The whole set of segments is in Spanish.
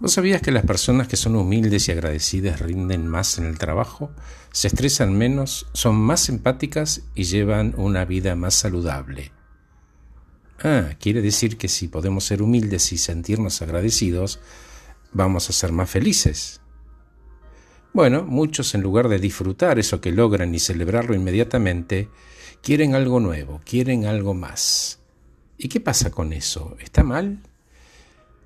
¿Vos sabías que las personas que son humildes y agradecidas rinden más en el trabajo, se estresan menos, son más empáticas y llevan una vida más saludable? Ah, quiere decir que si podemos ser humildes y sentirnos agradecidos, vamos a ser más felices. Bueno, muchos en lugar de disfrutar eso que logran y celebrarlo inmediatamente, quieren algo nuevo, quieren algo más. ¿Y qué pasa con eso? ¿Está mal?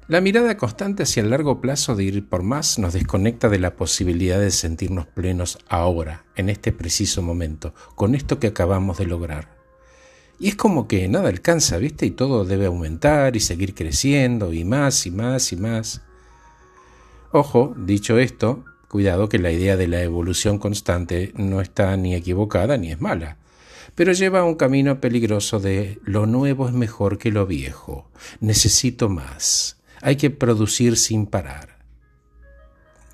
La mirada constante hacia el largo plazo de ir por más nos desconecta de la posibilidad de sentirnos plenos ahora, en este preciso momento, con esto que acabamos de lograr. Y es como que nada alcanza, ¿viste? Y todo debe aumentar y seguir creciendo y más y más y más. Ojo, dicho esto, cuidado que la idea de la evolución constante no está ni equivocada ni es mala pero lleva un camino peligroso de lo nuevo es mejor que lo viejo, necesito más, hay que producir sin parar.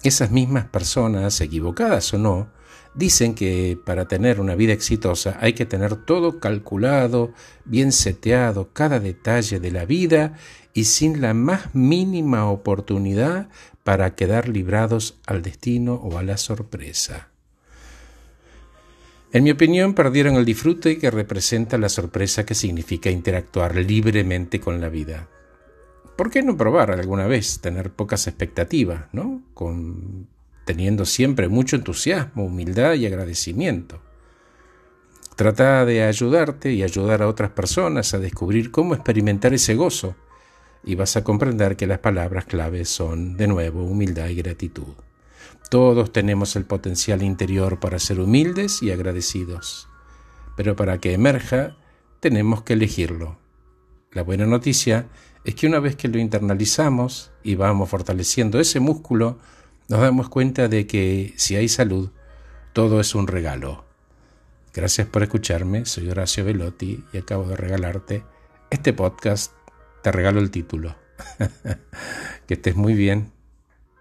Esas mismas personas, equivocadas o no, dicen que para tener una vida exitosa hay que tener todo calculado, bien seteado, cada detalle de la vida y sin la más mínima oportunidad para quedar librados al destino o a la sorpresa. En mi opinión, perdieron el disfrute que representa la sorpresa que significa interactuar libremente con la vida. ¿Por qué no probar alguna vez tener pocas expectativas, ¿no? Con, teniendo siempre mucho entusiasmo, humildad y agradecimiento. Trata de ayudarte y ayudar a otras personas a descubrir cómo experimentar ese gozo y vas a comprender que las palabras claves son, de nuevo, humildad y gratitud. Todos tenemos el potencial interior para ser humildes y agradecidos, pero para que emerja tenemos que elegirlo. La buena noticia es que una vez que lo internalizamos y vamos fortaleciendo ese músculo, nos damos cuenta de que si hay salud, todo es un regalo. Gracias por escucharme, soy Horacio Velotti y acabo de regalarte este podcast. Te regalo el título. que estés muy bien.